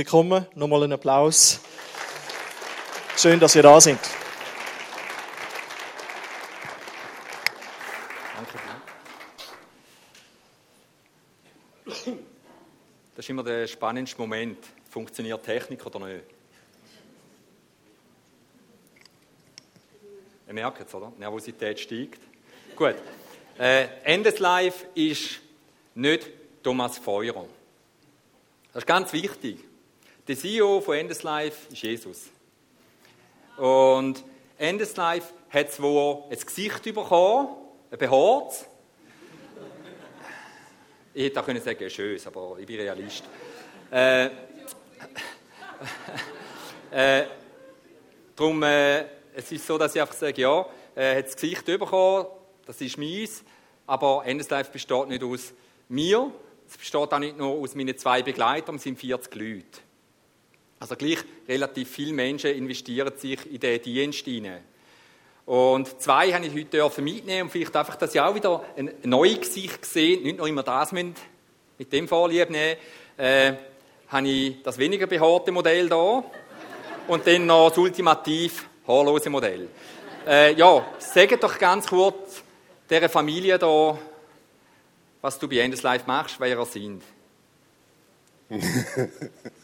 Willkommen, nochmal einen Applaus. Schön, dass ihr da sind. Das ist immer der spannendste Moment. Funktioniert Technik oder nicht? Ihr merkt es, oder? Nervosität steigt. Gut. Äh, Endeslife ist nicht Thomas Feurer. Das ist ganz wichtig. Der CEO von Endeslife ist Jesus. Und Endeslife hat zwar ein Gesicht bekommen, ein behaart. Ich hätte auch können sagen, schön, aber ich bin Realist. Äh, äh, darum, äh, es ist so, dass ich einfach sage, ja, er hat das Gesicht bekommen, das ist meins, aber Endeslife besteht nicht aus mir, es besteht auch nicht nur aus meinen zwei Begleitern, es sind 40 Leute. Also gleich relativ viele Menschen investieren sich in diesen Dienst hinein. Und zwei habe ich heute mitnehmen und vielleicht einfach, dass ich auch wieder ein neues Gesicht sehe, nicht nur immer das mit dem Vorlieb nehmen, äh, habe ich das weniger behaarte Modell da und dann noch das ultimativ haarlose Modell. Äh, ja, sag doch ganz kurz dieser Familie da, was du bei Endless machst, wer ihr sind.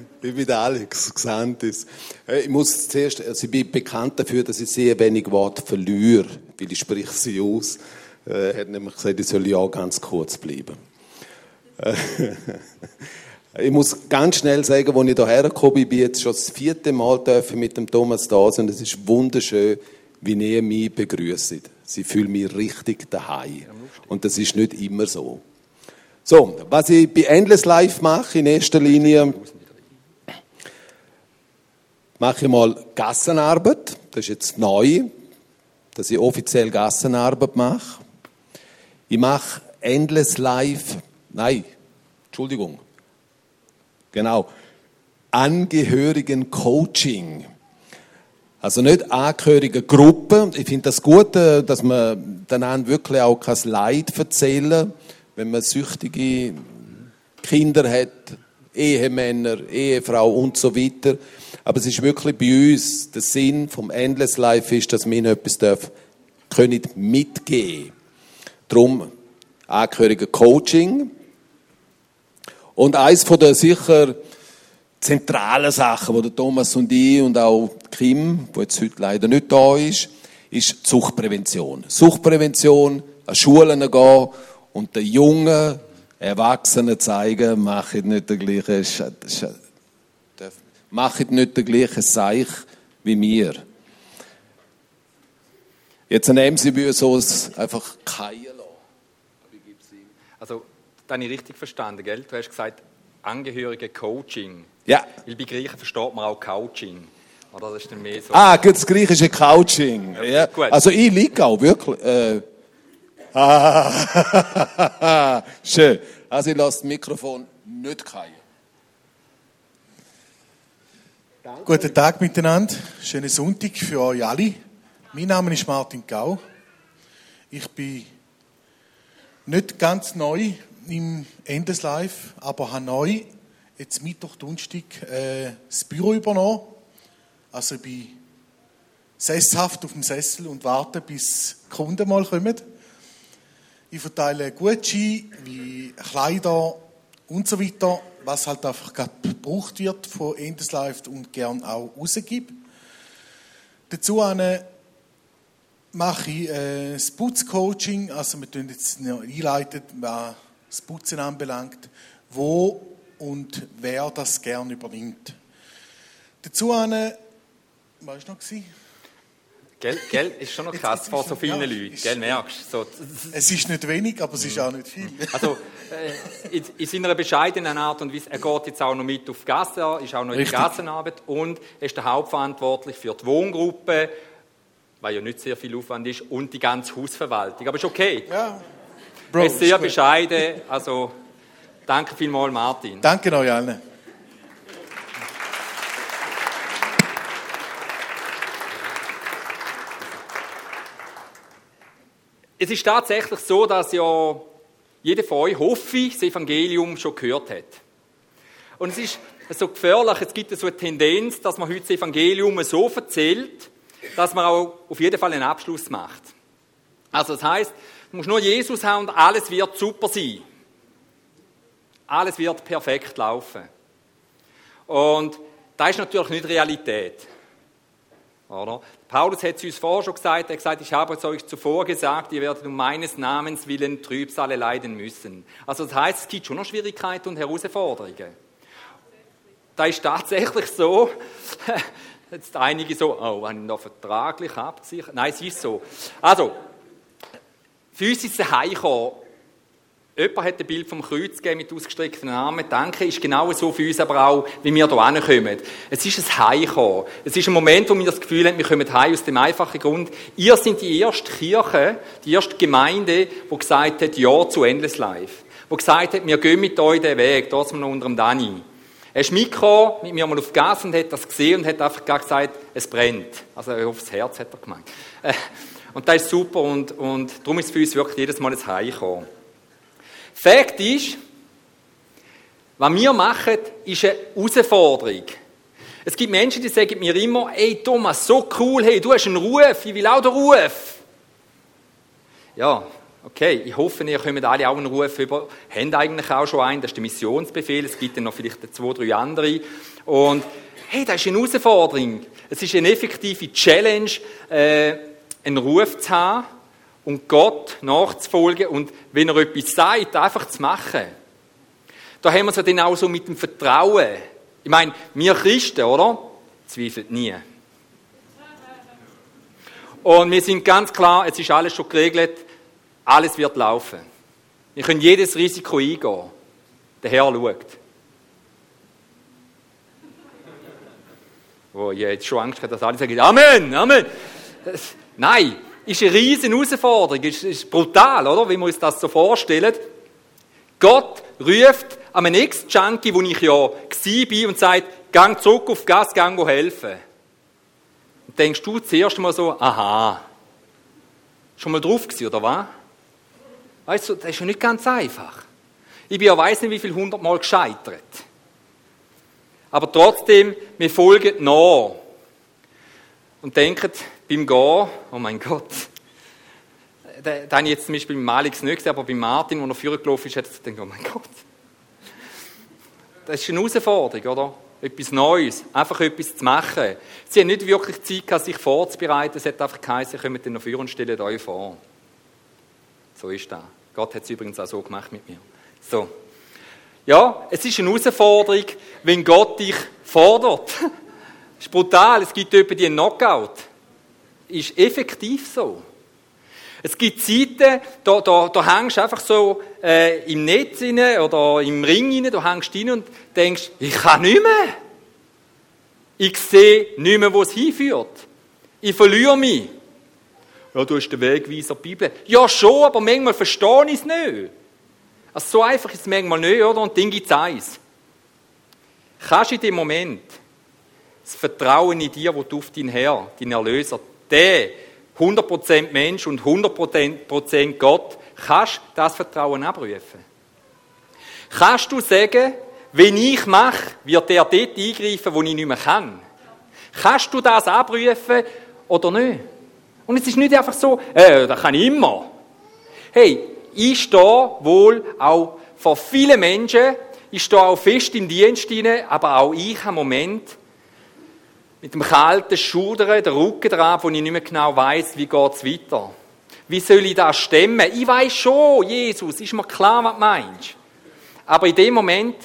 Ich bin der Alex Xantis. Ich muss zuerst, also ich bin bekannt dafür, dass ich sehr wenig Worte verliere, weil ich spreche sie aus. Er hat nämlich gesagt, ich soll ja auch ganz kurz bleiben. Ich muss ganz schnell sagen, als ich hierher gekommen bin, bin ich jetzt schon das vierte Mal mit dem Thomas da sein und es ist wunderschön, wie ihr mich begrüßt. Sie fühlen mich richtig daheim. Und das ist nicht immer so. So, was ich bei Endless Life mache, in erster Linie, mache ich mal Gassenarbeit. Das ist jetzt neu, dass ich offiziell Gassenarbeit mache. Ich mache Endless Life, nein, Entschuldigung, genau, Angehörigen Coaching. Also nicht angehörige Gruppe. Ich finde das gut, äh, dass man dann wirklich auch kein Leid erzählen wenn man süchtige Kinder hat, Ehemänner, Ehefrau und so weiter. Aber es ist wirklich bei uns, der Sinn vom Endless Life ist, dass wir etwas dürfen, können mitgeben. Darum angehörige Coaching. Und eins von der sicher zentralen Sachen, wo der Thomas und ich und auch Kim, wo jetzt heute leider nicht da ist, ist Suchtprävention. Suchtprävention, an Schulen gehen und den jungen Erwachsenen zeigen, macht nicht den gleichen, macht nicht den gleichen Seich wie mir. Jetzt nehmen Sie mir so einfach keinen Also, das habe ich richtig verstanden, gell? Du hast gesagt, Angehörige Coaching. Ja. Weil bei Griechen versteht man auch Coaching. Oder das ist dann mehr so. Ah, gut, das griechische Coaching. Ja, ja. Gut. Also ich liege auch wirklich. Äh, ah, schön. Also ich lasse das Mikrofon nicht fallen. Guten Tag miteinander. Schönen Sonntag für euch alle. Mein Name ist Martin Gau. Ich bin nicht ganz neu im Endeslife, aber habe neu jetzt Mittwoch, Donnerstag äh, das Büro übernommen. Also ich bin sesshaft auf dem Sessel und warte, bis die Kunden mal kommen. Ich verteile Gutscheine wie Kleider und so weiter, was halt einfach gerade gebraucht wird von Endeslife und gern auch rausgibt. Dazu mache ich äh, das Putzcoaching, also wir tun jetzt einleiten, was das Putzen anbelangt, wo und wer das gern übernimmt. Dazu eine, was war noch? Gell, gell, ist schon noch krass vor so vielen ja, Leuten, gell, merkst so. Es ist nicht wenig, aber es ist auch nicht viel. Also, in, in, seiner bescheidenen Art und Weise, er geht jetzt auch noch mit auf die Gasse, ist auch noch Richtig. in der Gassenarbeit und er ist der Hauptverantwortlich für die Wohngruppe, weil ja nicht sehr viel Aufwand ist, und die ganze Hausverwaltung. Aber ist okay. Ja. Bro, er ist sehr ist bescheiden, also danke vielmals, Martin. Danke euch allen. Es ist tatsächlich so, dass ja jeder von euch, hoffe ich, das Evangelium schon gehört hat. Und es ist so gefährlich. Es gibt so eine Tendenz, dass man heute das Evangelium so erzählt, dass man auch auf jeden Fall einen Abschluss macht. Also das heißt, du musst nur Jesus haben und alles wird super sein. Alles wird perfekt laufen. Und das ist natürlich nicht Realität. Oder? Paulus hat es uns vorher schon gesagt, er hat gesagt, ich habe es euch zuvor gesagt, ihr werdet um meines Namens willen Trübsale leiden müssen. Also das heißt, es gibt schon noch Schwierigkeiten und Herausforderungen. Da ist tatsächlich so, jetzt einige so, oh, haben noch vertraglich abgesichert? Nein, es ist so. Also, für uns ist es heimgekommen. Jemand hat ein Bild vom Kreuz gegeben mit ausgestreckten Armen. Danke, ist genau so für uns aber auch, wie wir hier hinkommen. Es ist ein Heimkommen. Es ist ein Moment, wo wir das Gefühl haben, wir kommen heim aus dem einfachen Grund. Ihr seid die erste Kirche, die erste Gemeinde, die gesagt hat, Ja zu Endless Life. Die gesagt hat, wir gehen mit euch den Weg, da sind wir noch unter dem Dani. Er ist mitgekommen, mit mir mal auf Gas und hat das gesehen und hat einfach gesagt, es brennt. Also aufs Herz hat er gemeint. Äh, und das ist super und, und darum ist es für uns wirklich jedes Mal ein Heimkommen. Fakt ist, was wir machen, ist eine Herausforderung. Es gibt Menschen, die sagen mir immer, ey Thomas, so cool, hey, du hast einen Ruf, ich will auch den Ruf. Ja, okay, ich hoffe, ihr kommt alle auch einen Ruf über, habt eigentlich auch schon einen, das ist der Missionsbefehl, es gibt dann noch vielleicht zwei, drei andere. Und hey, das ist eine Herausforderung. Es ist eine effektive Challenge, äh, einen Ruf zu haben und Gott nachzufolgen und wenn er etwas sagt, einfach zu machen. Da haben wir es ja dann auch so mit dem Vertrauen. Ich meine, wir Christen, oder? Zweifeln nie. Und wir sind ganz klar, es ist alles schon geregelt, alles wird laufen. Wir können jedes Risiko eingehen. Der Herr schaut. Oh, ich jetzt schon Angst dass alle sagen, Amen, Amen. Das, nein, ist eine riesen Herausforderung, ist, ist brutal, oder? Wie wir uns das so vorstellen. Gott ruft an einen Ex-Junkie, wo ich ja war, und sagt, gang zurück auf Gas, gang helfen. Und denkst du zuerst mal so, aha, schon mal drauf gewesen, oder was? Weißt du, das ist ja nicht ganz einfach. Ich bin ja weiss nicht, wie viel hundertmal gescheitert. Aber trotzdem, wir folgen nach. Und denken beim Gehen, oh mein Gott, da, habe ich jetzt zum Beispiel bei Malix nicht gesehen, aber bei Martin, wo er gelaufen ist, hat er gedacht, oh mein Gott. Das ist eine Herausforderung, oder? Etwas Neues, einfach etwas zu machen. Sie haben nicht wirklich Zeit gehabt, sich vorzubereiten. Es hat einfach geheißen, kommt dann nach vorne und stellt euch vor. So ist das. Gott hat es übrigens auch so gemacht mit mir. So. Ja, es ist eine Herausforderung, wenn Gott dich fordert. Ist brutal. Es gibt etwa die Knockout. Ist effektiv so. Es gibt Zeiten, da, da, da hängst du einfach so äh, im Netz rein oder im Ring rein, da hängst du und denkst, ich kann nicht mehr. Ich sehe nicht mehr, wo es hinführt. Ich verliere mich. Ja, du hast den Wegweiser Bibel. Ja, schon, aber manchmal verstehe ich es nicht. Also so einfach ist es manchmal nicht, oder? Und dann gibt es eins. Kannst du in dem Moment das Vertrauen in dir, wo du auf deinen Herr, deinen Erlöser, der 100% Mensch und 100% Gott, kannst du das Vertrauen abrufen? Kannst du sagen, wenn ich mache, wird er dort eingreifen, wo ich nicht mehr kann? Kannst du das abrufen oder nicht? Und es ist nicht einfach so, äh, das kann ich immer. Hey, ich stehe wohl auch vor vielen Menschen, ich stehe auch fest in Dienst aber auch ich habe Moment, mit dem kalten Schudern, der Rücken dran, wo ich nicht mehr genau weiß, wie geht es weiter. Wie soll ich das stemmen? Ich weiß schon, Jesus, ist mir klar, was du meinst. Aber in dem Moment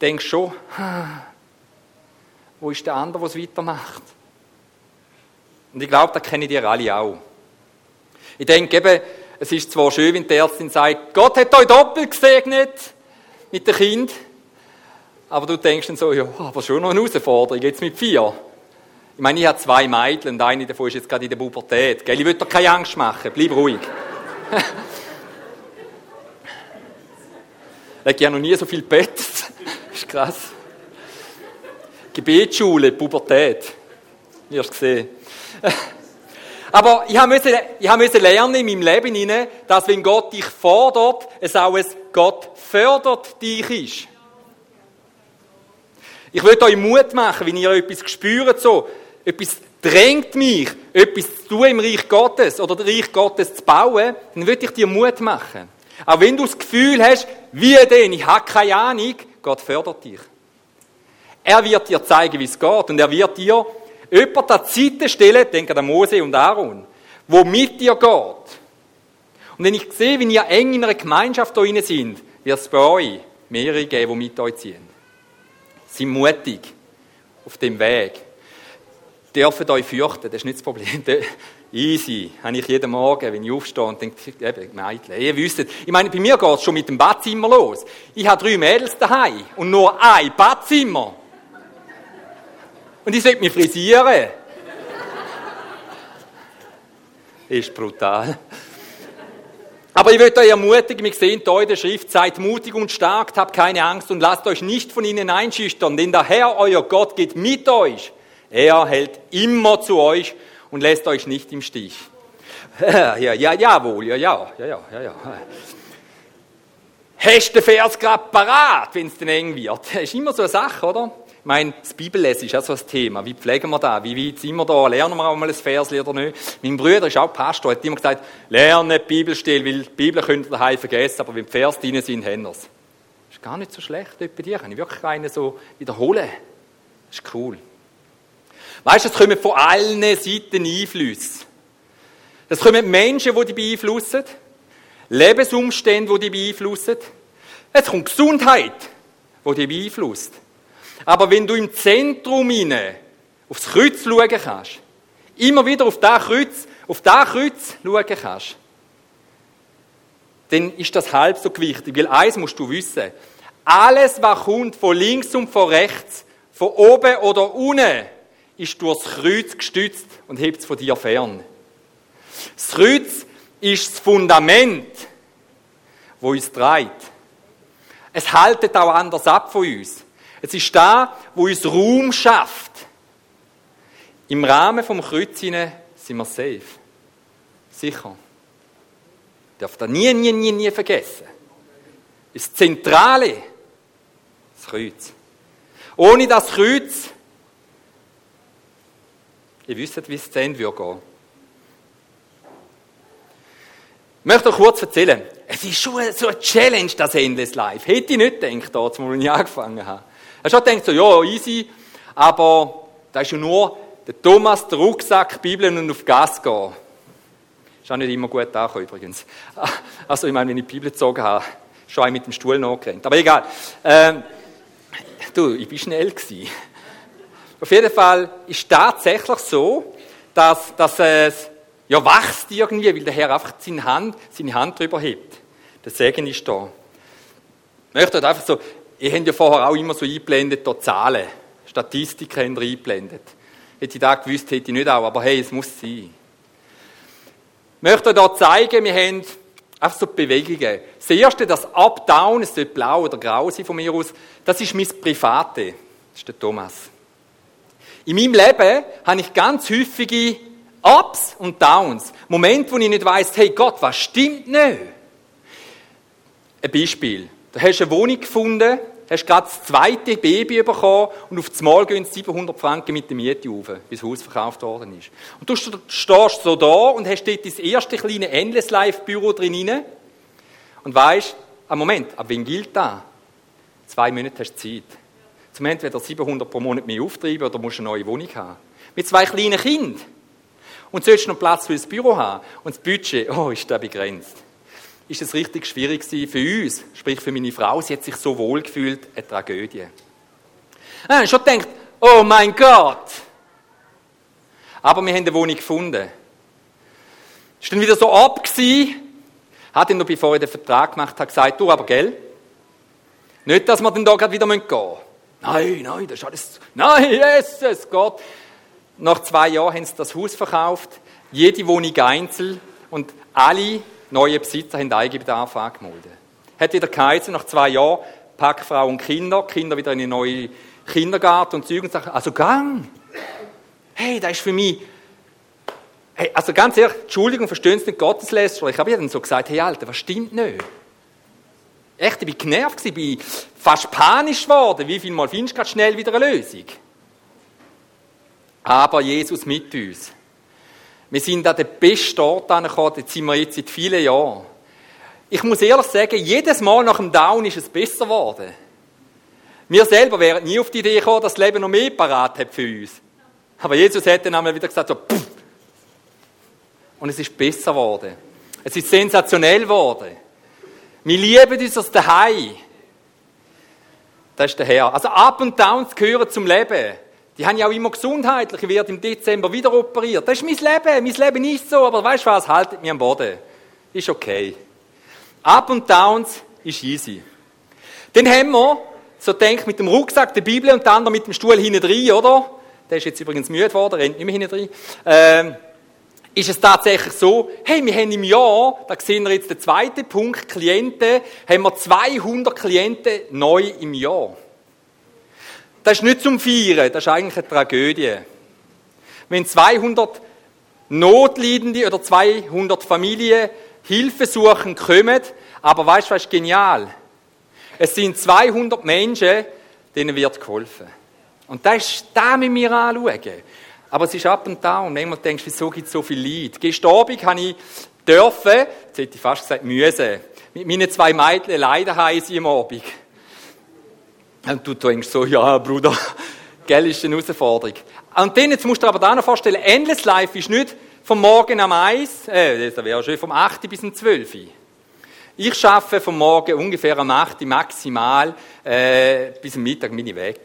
denkst du schon, wo ist der andere, der es weitermacht? Und ich glaube, das kennen ihr alle auch. Ich denke eben, es ist zwar schön, wenn die Ärztin sagt, Gott hat euch doppelt gesegnet mit dem Kind. Aber du denkst dann so, ja, aber schon noch eine Herausforderung, jetzt mit vier. Ich meine, ich habe zwei Mädchen und eine davon ist jetzt gerade in der Pubertät. Gell? Ich will dir keine Angst machen, bleib ruhig. ich habe noch nie so viel das ist krass. Gebetsschule, Pubertät. Wirst sehen. Aber ich musste, lernen in meinem Leben dass wenn Gott dich fordert, es auch ein Gott fördert dich ist. Ich will euch Mut machen, wenn ihr etwas spürt, so, etwas drängt mich, etwas zu tun im Reich Gottes oder das Reich Gottes zu bauen, dann will ich dir Mut machen. Auch wenn du das Gefühl hast, wie denn, ich habe keine Ahnung, Gott fördert dich. Er wird dir zeigen, wie es geht und er wird dir jemand an die Seite stellen, denke an Mose und Aaron, wo mit dir geht. Und wenn ich sehe, wie ihr eng in einer Gemeinschaft da sind, wird es bei euch mehrere geben, die mit euch ziehen. Seid mutig auf dem Weg. Dürft euch fürchten, das ist nicht das Problem. Easy, habe ich jeden Morgen, wenn ich aufstehe und denke, eben, Mädchen, ihr wisst, ich meine, bei mir geht es schon mit dem Badzimmer los. Ich habe drei Mädels daheim und nur ein Badzimmer. Und ich sollte mich frisieren. ist brutal. Aber ich möchte euch ermutigen, wir sehen hier in der Schrift, seid mutig und stark, habt keine Angst und lasst euch nicht von ihnen einschüchtern, denn der Herr, euer Gott, geht mit euch. Er hält immer zu euch und lässt euch nicht im Stich. Ja, ja, ja, jawohl, ja, ja, ja, ja, ja, ja. Hast du den Vers gerade parat, wenn es dann eng wird? Das ist immer so eine Sache, oder? Meine, das Bibellesen ist auch so ein Thema. Wie pflegen wir das? Wie weit sind wir da? Lernen wir auch mal ein Vers oder nicht? Mein Bruder ist auch Pastor, hat immer gesagt, lerne Bibelstil, weil die Bibel könnt ihr daheim vergessen, aber wenn die Vers drin sind, haben wir es. Ist gar nicht so schlecht bei dir. Kann ich wirklich einen so wiederholen? Das ist cool. Weißt du, es kommen von allen Seiten Einflüsse. Es kommen Menschen, die dich beeinflussen, Lebensumstände, die dich beeinflussen. Es kommt Gesundheit, die dich beeinflusst. Aber wenn du im Zentrum hinein aufs Kreuz schauen kannst, immer wieder auf das Kreuz, auf das Kreuz schauen kannst, dann ist das halb so wichtig. Weil eins musst du wissen. Alles, was kommt von links und von rechts, von oben oder unten, ist durchs Kreuz gestützt und hebt es von dir fern. Das Kreuz ist das Fundament, wo uns treibt. Es haltet auch anders ab von uns. Es ist da, wo uns Raum schafft. Im Rahmen vom Kreuz sind wir safe. Sicher. Darf da nie, nie, nie, nie vergessen. Das Zentrale, das Kreuz. Ohne das Kreuz Ihr wisst, wie es zu Ende gehen. Ich möchte euch kurz erzählen. Es ist schon so eine Challenge, das Endless Life. Hätte ich nicht gedacht, als ich angefangen habe. Ich habe schon gedacht, so, ja, easy, aber da ist ja nur der Thomas, der Rucksack, Bibel und auf Gas gehen. Ist auch nicht immer gut angekommen, übrigens. Also, ich meine, wenn ich die Bibel gezogen habe, schon ein mit dem Stuhl nachgerannt. Aber egal. Ähm, du, ich war schnell. Gewesen. Auf jeden Fall ist es tatsächlich so, dass, dass es ja wächst irgendwie, weil der Herr einfach seine Hand, seine Hand drüber hebt. Der Segen ist da. Ich möchte einfach so, ihr habt ja vorher auch immer so eingeblendet, da Zahlen, Statistiken habt ihr eingeblendet. Hätte ich das gewusst, hätte ich nicht auch, aber hey, es muss sein. Ich möchte euch hier zeigen, wir haben einfach so Bewegungen. Das erste, das Up-Down, es sollte blau oder grau sein von mir aus, das ist mein Private. Das ist der Thomas. In meinem Leben habe ich ganz häufige Ups und Downs. Momente, wo ich nicht weiss, hey Gott, was stimmt nicht? Ein Beispiel. Du hast eine Wohnung gefunden, hast gerade das zweite Baby bekommen und auf das Mal gehen 700 Franken mit der Miete auf, bis das Haus verkauft worden ist. Und du stehst so da und hast dort das erste kleine Endless Life Büro drin und weißt, am Moment, ab wann gilt das? Zwei Monate hast du Zeit. Zum entweder 700 pro Monat mehr auftreiben oder musst eine neue Wohnung haben. Mit zwei kleinen Kindern. Und sollst noch Platz für das Büro haben. Und das Budget, oh, ist da begrenzt. Ist es richtig schwierig für uns, sprich für meine Frau, sie hat sich so wohl gefühlt, eine Tragödie. Ah, schon gedacht, oh mein Gott. Aber wir haben eine Wohnung gefunden. Ist dann wieder so ab gewesen, hat ihn noch, bevor er den Vertrag gemacht hat, gesagt, du aber, gell? Nicht, dass wir dann da gerade wieder gehen müssen. Nein, nein, das ist alles. Nein, Jesus, Gott. Nach zwei Jahren haben sie das Haus verkauft, jede Wohnung einzeln und alle neuen Besitzer haben Eigenbedarf angemeldet. Hat wieder geheißen, nach zwei Jahren, Packfrau und Kinder, Kinder wieder in eine neue Kindergarten und Züge und sagen, also gang. Hey, das ist für mich, hey, also ganz ehrlich, Entschuldigung, verstehen Sie nicht Gottesläster. Ich habe ihnen so gesagt, hey Alter, was stimmt nicht? Echt, ich bin genervt, ich bin fast panisch geworden. Wie viel Mal findest du gerade schnell wieder eine Lösung? Aber Jesus mit uns. Wir sind an den besten Ort angekommen, jetzt sind wir jetzt seit vielen Jahren. Ich muss ehrlich sagen, jedes Mal nach dem Down ist es besser geworden. Wir selber wären nie auf die Idee gekommen, dass das Leben noch mehr parat hat für uns. Aber Jesus hat dann einmal wieder gesagt, so, pff. Und es ist besser geworden. Es ist sensationell geworden. Wir lieben uns aus daheim. Das ist der Herr. Also Up und Downs gehören zum Leben. Die haben ja auch immer gesundheitlich. Ich werde im Dezember wieder operiert. Das ist mein Leben. Mein Leben ist so. Aber weißt du was? Haltet mich am Boden. Ist okay. Up und Downs ist easy. Dann haben wir, so denkt mit dem Rucksack, der Bibel und der andere mit dem Stuhl hinten drin, oder? Der ist jetzt übrigens müde geworden, rennt nicht mehr hinten drin. Ähm, ist es tatsächlich so, hey, wir haben im Jahr, da sehen wir jetzt den zweiten Punkt, Klienten, haben wir 200 Klienten neu im Jahr. Das ist nicht zum Feiern, das ist eigentlich eine Tragödie. Wenn 200 Notleidende oder 200 Familien Hilfe suchen kommen, aber weißt du, was ist genial? Es sind 200 Menschen, denen wird geholfen. Und das ist, da müssen wir anschauen. Aber es ist ab und down. Manchmal denkst du, wieso gibt es so viel Leid? Gestern Abend habe ich dürfen, jetzt hätte ich fast gesagt, müssen, mit meinen zwei Mädchen leider heiß am Abend. Und du denkst so, ja, Bruder, gell, ist eine Herausforderung. Und dann, jetzt musst du dir aber da noch vorstellen, Endless Life ist nicht vom Morgen am 1, äh, das wäre schon vom 8 bis um 12 Ich arbeite vom Morgen ungefähr am 8 maximal, äh, bis am Mittag bin ich weg.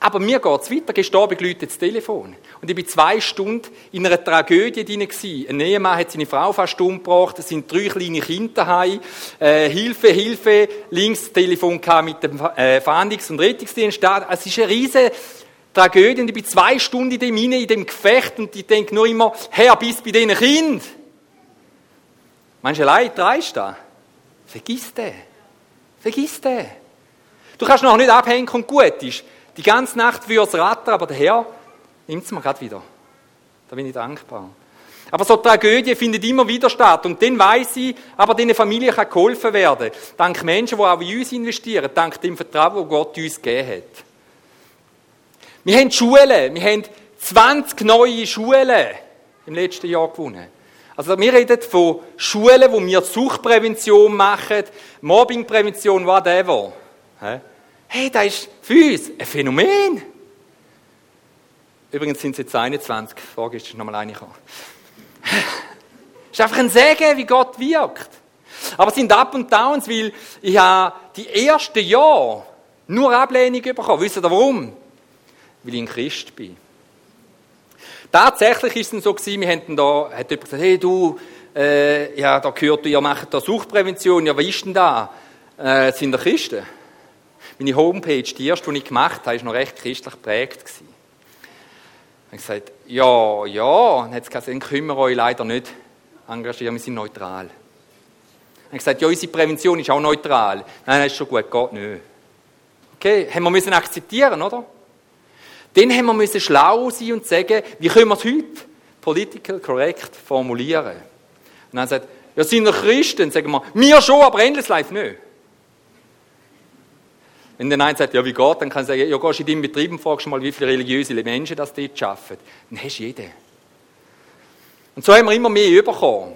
Aber mir geht es weiter. Gestern Abend läutet das Telefon. Und ich war zwei Stunden in einer Tragödie drin. Ein Ehemann hat seine Frau fast umgebracht. Es sind drei kleine Kinder daheim. Äh, Hilfe, Hilfe. Links das Telefon kam mit dem äh, Fahndungs- und Rettungsdienst. Es ist eine riesige Tragödie. Und ich bin zwei Stunden in dem, in dem Gefecht. Und ich denke nur immer, Herr, bis bei diesen Kind. Meinst du, allein dreist da? Vergiss den. Vergiss den. Du kannst noch nicht abhängen und gut ist. Die ganze Nacht würde es rattern, aber der Herr nimmt es mir gerade wieder. Da bin ich dankbar. Aber so Tragödie findet immer wieder statt. Und dann weiss ich, aber diesen Familie kann geholfen werden. Dank Menschen, die auch in uns investieren. Dank dem Vertrauen, das Gott uns gegeben hat. Wir haben Schulen. Wir haben 20 neue Schulen im letzten Jahr gewonnen. Also wir reden von Schulen, wo wir Suchtprävention machen, Mobbingprävention, whatever. Hey, das ist für uns ein Phänomen. Übrigens sind es jetzt 21. Die Frage ist noch mal eine gekommen. Ist einfach ein Segen, wie Gott wirkt. Aber es sind Up und Downs, weil ich habe die ersten Jahre nur Ablehnung bekommen. Wisst ihr warum? Weil ich ein Christ bin. Tatsächlich ist es so gewesen, wir haben da, hat jemand gesagt, hey du, äh, ja, da gehört, ihr macht da Suchtprävention, ja, was ist denn da? Äh, sind da Christen? Meine Homepage, die erste, die ich gemacht habe, war noch recht christlich geprägt. Ich habe gesagt, ja, ja. dann hat es gesagt, dann können wir euch leider nicht engagieren, wir sind neutral. Ich habe gesagt, ja, unsere Prävention ist auch neutral. Nein, das ist schon gut, geht nicht. Okay, haben wir müssen akzeptieren, oder? Dann haben wir müssen schlau sein und sagen, wie können wir es heute political correct formulieren? Und dann sagt, ja, sind wir Christen? Sagen wir, wir schon, aber Endless Life nicht. Wenn der Nein sagt, ja, wie geht, dann kann er sagen, ja, gehst du in deinem Betrieb und fragst mal, wie viele religiöse Menschen das dort arbeiten. Dann hast du jeden. Und so haben wir immer mehr bekommen.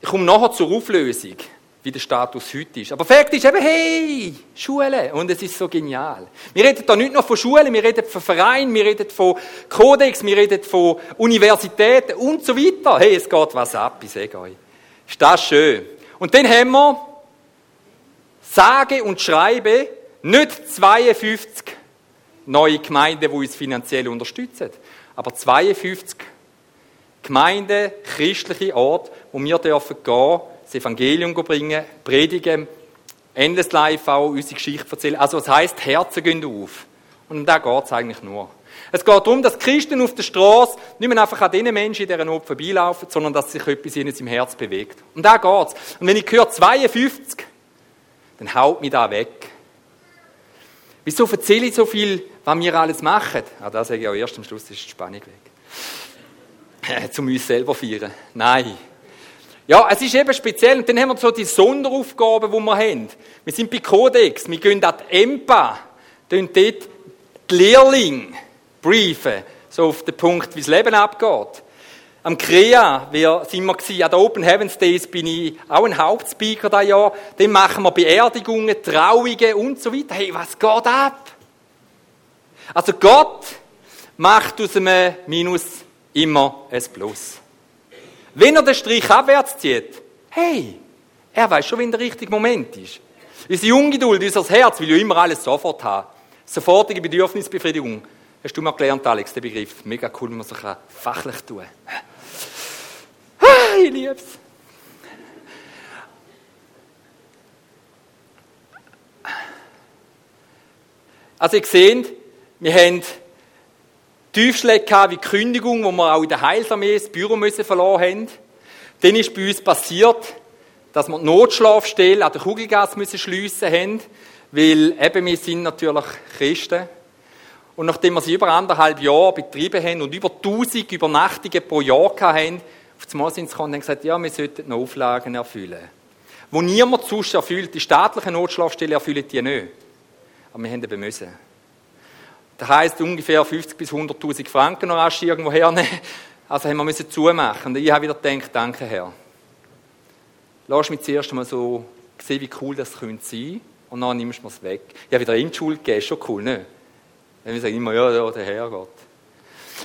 Ich komme nachher zur Auflösung, wie der Status heute ist. Aber Fakt ist eben, hey, Schule. Und es ist so genial. Wir reden da nicht nur von Schulen, wir reden von Vereinen, wir reden von Kodex, wir reden von Universitäten und so weiter. Hey, es geht was ab, ich sage euch. Ist das schön. Und dann haben wir sage und schreibe nicht 52 neue Gemeinden, die uns finanziell unterstützen, aber 52 Gemeinden, christliche Orte, wo wir dürfen gehen, das Evangelium bringen, predigen, Endless Life auch unsere Geschichte erzählen. Also was heisst, Herzen gehen auf. Und um das geht es eigentlich nur. Es geht darum, dass Christen auf der Straße nicht mehr einfach an den Menschen in dieser Not vorbeilaufen, sondern dass sich etwas in ihrem Herz bewegt. Und da geht's. Und wenn ich höre 52, dann haut mich da weg. Wieso erzähle ich so viel, was wir alles machen? Ah, das sage ich auch erst am Schluss, ist die Spannung weg. Zum uns selber feiern. Nein. Ja, es ist eben speziell. Und dann haben wir so die Sonderaufgaben, die wir haben. Wir sind bei Codex, wir gehen an die EMPA, tun dort die Lehrlinge briefen, so auf den Punkt, wie das Leben abgeht. Am CREA wir sind wir gewesen, an den Open Heavens Days bin ich auch ein Hauptspeaker da Jahr. Dann machen wir Beerdigungen, Trauungen und so weiter. Hey, was geht ab? Also Gott macht aus einem Minus immer ein Plus. Wenn er den Strich abwärts zieht, hey, er weiß schon, wenn der richtige Moment ist. Unsere Ungeduld, unser Herz will ja immer alles sofort haben. Sofortige Bedürfnisbefriedigung. Hast du mal gelernt, Alex, den Begriff? Mega cool, wenn man sich fachlich tun kann. Ich liebe es. Also ihr seht, wir haben Tiefschläge wie Kündigung, wo wir auch in der Heilsarmee das Büro müssen verloren haben. Dann ist bei uns passiert, dass wir die Notschlafstelle an der Kugelgas müssen schliessen haben, weil eben wir sind natürlich Christen. Und nachdem wir sie über anderthalb Jahre betrieben haben und über 1000 Übernachtungen pro Jahr hatten, auf das sie gekommen und haben gesagt, ja, wir sollten noch Auflagen erfüllen. Wo niemand sonst erfüllt, die staatlichen Notschlafstellen erfüllen die nicht. Aber wir haben eben müssen. Das heisst, ungefähr 50 bis 100.000 Franken noch rasch irgendwo hernehmen. Also haben wir müssen zumachen. Und ich habe wieder gedacht, danke Herr. Lass mich zuerst mal so sehen, wie cool das könnte sein. Und dann nimmst du es weg. Ich habe wieder in die Schule gegeben, ist schon cool, ne? Wenn wir sagen immer, ja, ja, der Herrgott.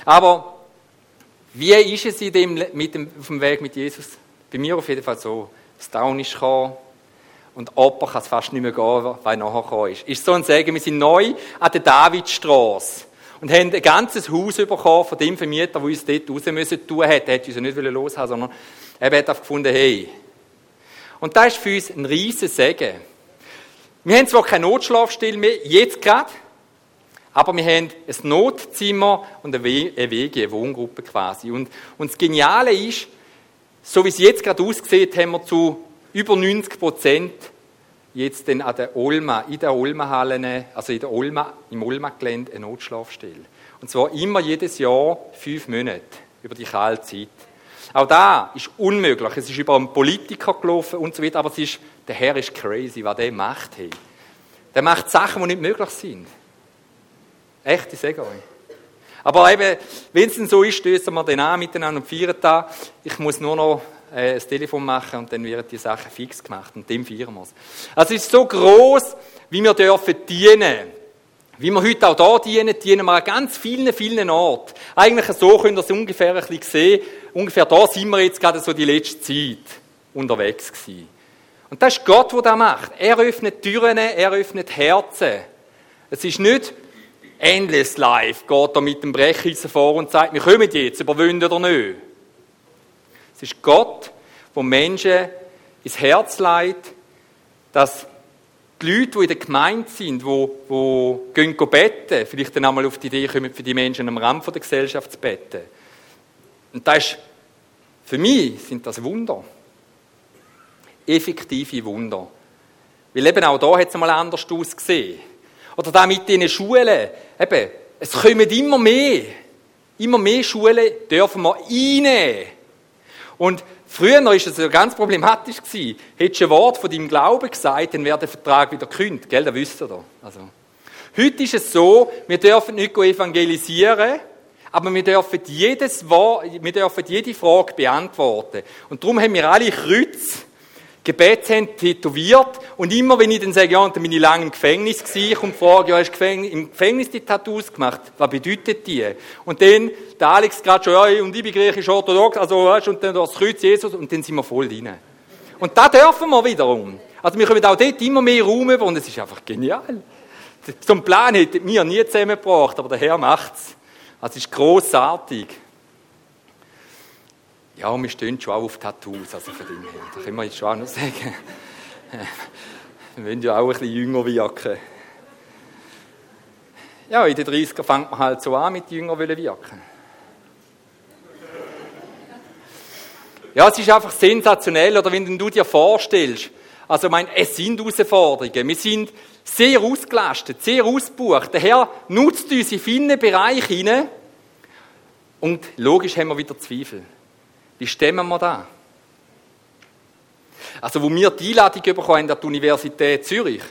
Aber, wie ist es in dem, mit dem, auf dem Weg mit Jesus? Bei mir auf jeden Fall so. Das Down ist gekommen, und Opa kann es fast nicht mehr gehen, weil er nachher gekommen ist. Ist so ein Sagen, wir sind neu an der Davidstraße und haben ein ganzes Haus bekommen von dem Vermieter, der uns dort raus müssen tun hat. Er hat uns ja nicht loshaben sondern er hat einfach gefunden, hey. Und das ist für uns ein riesiges Segen. Wir haben zwar keinen Notschlafstill mehr, jetzt gerade, aber wir haben ein Notzimmer und eine Wege, eine Wohngruppe quasi. Und, und das Geniale ist, so wie es jetzt gerade aussieht, haben wir zu über 90 Prozent jetzt an der Olma, in der Olma-Halle, also in der Olma, im Olma-Gelände eine Notschlafstelle. Und zwar immer jedes Jahr fünf Monate über die kalte Zeit. Auch da ist unmöglich. Es ist über einen Politiker gelaufen und so weiter, aber es ist, der Herr ist crazy, was der macht. Hey. Der macht Sachen, die nicht möglich sind. Echt, ich sage euch. Aber eben, wenn es denn so ist, stößen wir den an miteinander und feiern da. Ich muss nur noch äh, das Telefon machen und dann werden die Sachen fix gemacht und dem feiern wir es. Also es ist so groß, wie wir dürfen dienen. Wie wir heute auch da dienen, dienen wir an ganz vielen, vielen Orten. Eigentlich so könnt ihr es ungefähr ein bisschen sehen. Ungefähr da sind wir jetzt gerade so die letzte Zeit unterwegs gewesen. Und das ist Gott, der das macht. Er öffnet Türen, er öffnet Herzen. Es ist nicht endless life, geht er mit dem Brecheisen vor und sagt, wir kommen jetzt, überwinden oder nicht. Es ist Gott, der Menschen ins Herz leitet, dass die Leute, die in der Gemeinde sind, die, die gehen beten, vielleicht dann einmal auf die Idee kommen, für die Menschen am Rand der Gesellschaft zu beten. Und das ist, für mich sind das Wunder. Effektive Wunder. Weil eben auch da hat es einmal anders ausgesehen. Oder da mit diesen Schulen. Eben, es kommen immer mehr. Immer mehr Schulen dürfen wir einnehmen. Und früher war es ja ganz problematisch. Gewesen. Hättest du ein Wort von deinem Glauben gesagt, dann wäre der Vertrag wieder gekündigt. Gell, das wisst ihr doch. Also. Heute ist es so, wir dürfen nicht evangelisieren, aber wir dürfen, jedes Wort, wir dürfen jede Frage beantworten. Und darum haben wir alle Kreuz Gebetshände tätowiert und immer, wenn ich dann sage, ja, und dann bin ich lange im Gefängnis gewesen, ich und frage, ja, hast du im Gefängnis die Tattoos gemacht? Was bedeutet die? Und dann, der Alex gerade schon, ja, und ich bin griechisch-orthodox, also, weißt und dann das Kreuz Jesus, und dann sind wir voll drin. Und da dürfen wir wiederum. Also, wir können auch dort immer mehr Raum über, und es ist einfach genial. Einen Plan hätten wir nie zusammengebracht, aber der Herr macht's. Also, es ist grossartig. Ja, wir stehen schon auch auf Tattoos, also von dem her. Da können wir jetzt schon auch noch sagen. Wir wollen ja auch ein bisschen jünger wirken. Ja, in den 30er fängt man halt so an, mit jünger wirken. Ja, es ist einfach sensationell, oder wenn du dir vorstellst, also ich meine, es sind Herausforderungen. Wir sind sehr ausgelastet, sehr ausgebucht. Der Herr nutzt uns in vielen Bereichen hinein. Und logisch haben wir wieder Zweifel. Wie stemmen wir da? Also, wo wir die Einladung bekommen haben an die Universität Zürich,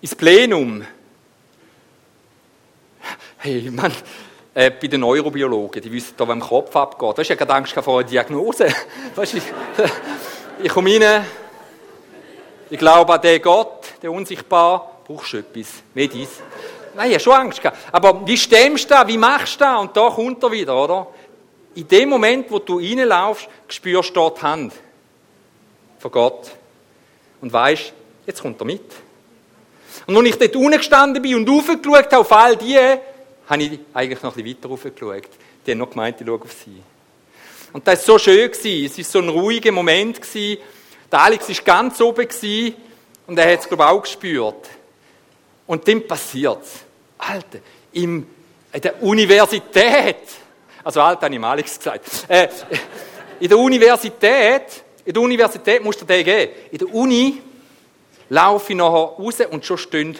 ins Plenum. Hey, Mann, äh, bei den Neurobiologen, die wissen da, was Kopf abgeht. Weißt du, ich habe Angst vor einer Diagnose. Weißt ich, ich komme rein, ich glaube an den Gott, den Unsichtbar, brauchst du etwas, mehr dies. Nein, ich habe schon Angst gehabt. Aber wie stemmst du da, wie machst du das? Und da kommt er wieder, oder? In dem Moment, wo du reinlaufst, spürst du dort die Hand von Gott. Und weißt, jetzt kommt er mit. Und als ich dort unten gestanden bin und raufgeschaut habe auf all die, habe ich eigentlich noch ein bisschen weiter raufgeschaut. Die haben noch gemeint, ich schaue auf sie. Und das war so schön. Es war so ein ruhiger Moment. Der Alex war ganz oben und er hat es, glaube ich, auch gespürt. Und dann passiert es. Alter, in der Universität, also Alter habe ich mal gesagt, äh, in der Universität, in der Universität musst du den geben. In der Uni laufe ich nachher raus und schon stehen,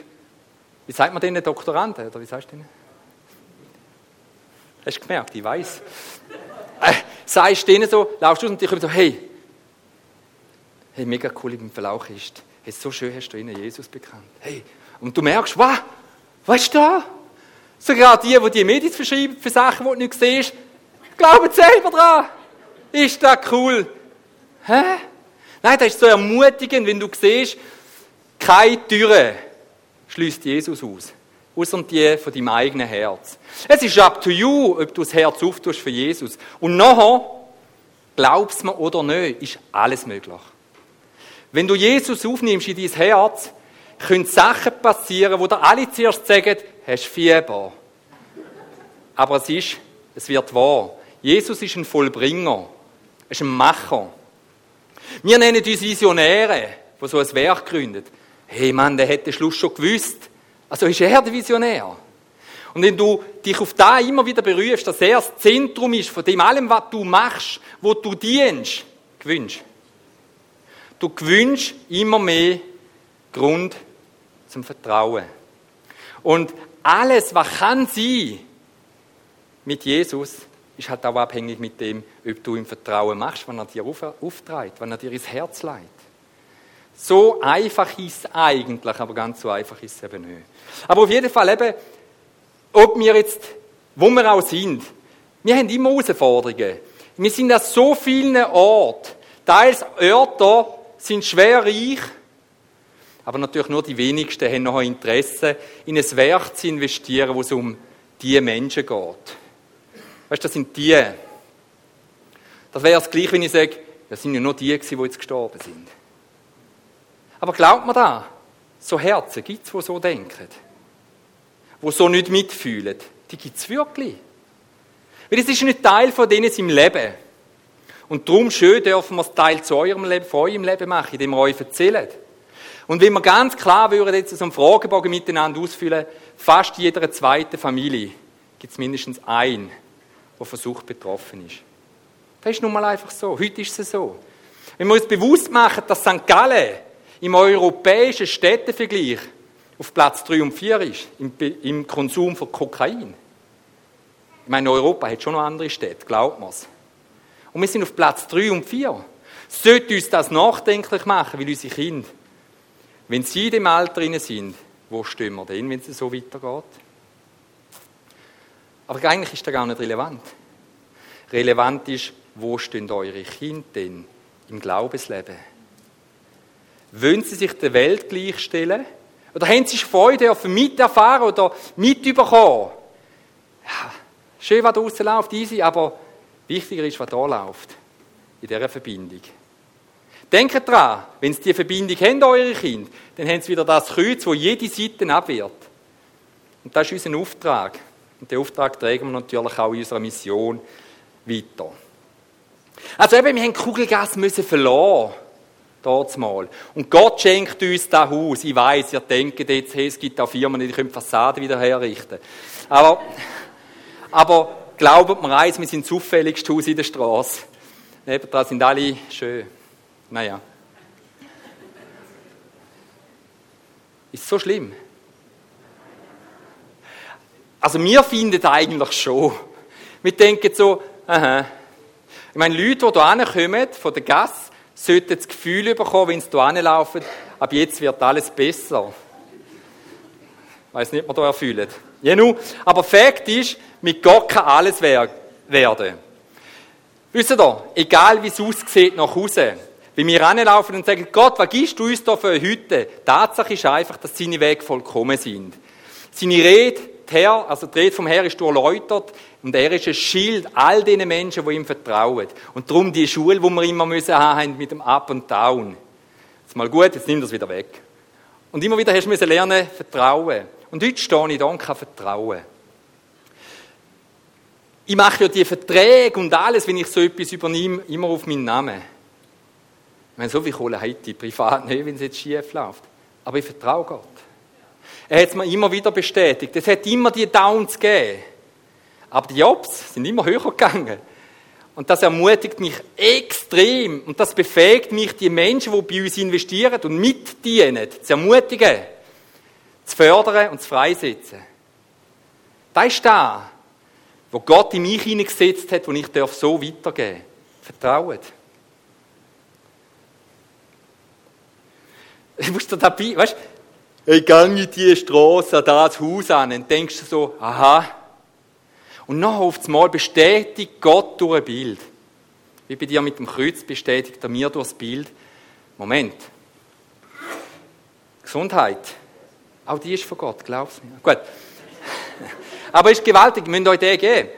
wie sagt man denen, Doktoranden, oder wie sagst du denen? Hast du gemerkt, ich weiß. Äh, sagst denen so, laufst du und die kommen so, hey, hey, mega cool im Verlauf ist. Hey, so schön hast du ihnen Jesus bekannt. Hey, und du merkst, was? Was ist da? Sogar die, die die Medien verschreiben für Sachen, die du nicht siehst, glauben selber dran. Ist das cool? Hä? Nein, das ist so ermutigend, wenn du siehst, keine Türe schließt Jesus aus. Außer die von deinem eigenen Herz. Es ist up to you, ob du das Herz auftust für Jesus. Und nachher, glaubst mir oder nicht, ist alles möglich. Wenn du Jesus aufnimmst in dein Herz, können Sachen passieren, wo dir alle zuerst sagen, hast Fieber. Aber es ist, es wird wahr. Jesus ist ein Vollbringer. Er ist ein Macher. Wir nennen uns Visionäre, die so ein Werk gründet. Hey Mann, der hätte Schluss schon gewusst. Also ist er der Visionär. Und wenn du dich auf da immer wieder berührst, dass er das Zentrum ist von dem allem, was du machst, wo du dienst, gewünscht. Du gewünscht immer mehr Grund zum Vertrauen. Und alles, was kann sein mit Jesus, ist halt auch abhängig mit dem, ob du ihm Vertrauen machst, wenn er dir auftreibt, wenn er dir ins Herz leitet. So einfach ist es eigentlich, aber ganz so einfach ist es eben nicht. Aber auf jeden Fall eben, ob wir jetzt, wo wir auch sind, wir haben immer Herausforderungen. Wir sind an so vielen Orten. Teils Orte sind schwer reich, aber natürlich nur die wenigsten haben noch ein Interesse, in ein Werk zu investieren, wo es um die Menschen geht. Weißt du, das sind die. Das wäre es gleich, wenn ich sage, das sind ja nur die, die jetzt gestorben sind. Aber glaubt mir da, so Herzen gibt es, die so denken, die so nicht mitfühlen. Die gibt es wirklich. Weil es ist nicht Teil von denen im Leben. Und darum schön dürfen wir es Teil zu eurem Leben, von eurem Leben machen, indem wir euch erzählen. Und wenn wir ganz klar würden jetzt so einen Fragebogen miteinander ausfüllen, fast jeder zweiten Familie gibt es mindestens einen, der von Sucht betroffen ist. Das ist nun mal einfach so. Heute ist es so. Wenn wir uns bewusst machen, dass St. Gallen im europäischen Städtevergleich auf Platz 3 und 4 ist, im, im Konsum von Kokain. Ich meine, Europa hat schon noch andere Städte, glaubt man es. Und wir sind auf Platz 3 und 4. Sollte uns das nachdenklich machen, weil unsere Kinder, wenn sie in dem Alter sind, wo stehen wir denn, wenn es so weitergeht? Aber eigentlich ist das gar nicht relevant. Relevant ist, wo stehen eure Kinder denn im Glaubensleben? Wollen sie sich der Welt gleichstellen? Oder haben sie Freude auf miterfahren oder mitbekommen? Ja, schön, was draußen läuft, easy, aber wichtiger ist, was da läuft. In dieser Verbindung. Denkt dran, wenn sie diese Verbindung haben, eure Kinder, dann haben sie wieder das Kreuz, wo jede Seite abwehrt. Und das ist unser Auftrag. Und den Auftrag tragen wir natürlich auch in unserer Mission weiter. Also eben, wir haben die Kugelgas müssen verloren dort mal. Und Gott schenkt uns das Haus. Ich weiß, ihr denkt jetzt, hey, es gibt auch Firmen, die können die Fassade wieder herrichten. Aber, aber glaubt mir eins, wir sind das zufälligste Haus in der Straße. Nebenan sind alle schön. Naja. Ist so schlimm? Also wir finden eigentlich schon. Wir denken so, aha. Ich meine, Leute, die hier kommen, von der Gasse, sollten das Gefühl bekommen, wenn sie hier hinlaufen, ab jetzt wird alles besser. Ich weiß nicht, man da erfüllt. Nun, aber Fakt ist, mit Gott kann alles werden. Wisst ihr, egal wie es aussieht nach Hause, wenn wir ranlaufen und sagen, Gott, was gibst du uns da für eine Hütte? Tatsache ist einfach, dass seine Wege vollkommen sind. Seine Rede, Herr, also die Rede vom Herr ist erläutert und er ist ein Schild all diesen Menschen, die ihm vertrauen. Und darum die Schule, die wir immer müssen haben mit dem Up und Down. Jetzt mal gut, jetzt nimm das wieder weg. Und immer wieder hast du lernen, vertrauen. Und heute stehe ich da und kann vertrauen. Ich mache ja die Verträge und alles, wenn ich so etwas übernehme, immer auf meinen Namen. Meine, so viel Kohle hätte ich privat nicht, wenn es jetzt schief läuft. Aber ich vertraue Gott. Er hat es mir immer wieder bestätigt. Es hat immer die Downs gegeben. Aber die Jobs sind immer höher gegangen. Und das ermutigt mich extrem. Und das befähigt mich, die Menschen, die bei uns investieren und mitdienen, zu ermutigen, zu fördern und zu freisetzen. Das ist da, wo Gott in mich hineingesetzt hat, wo ich so weitergeben darf. Vertraut. Ich muss da dabei, weißt du, ich gehe in die Straße, an das Haus an, und denkst so, aha. Und noch auf Mal bestätigt Gott durch ein Bild. Wie bei dir mit dem Kreuz bestätigt er mir durch das Bild. Moment. Gesundheit. Auch die ist von Gott, glaubst du mir. Gut. Aber es ist gewaltig, wir müssen euch den geben.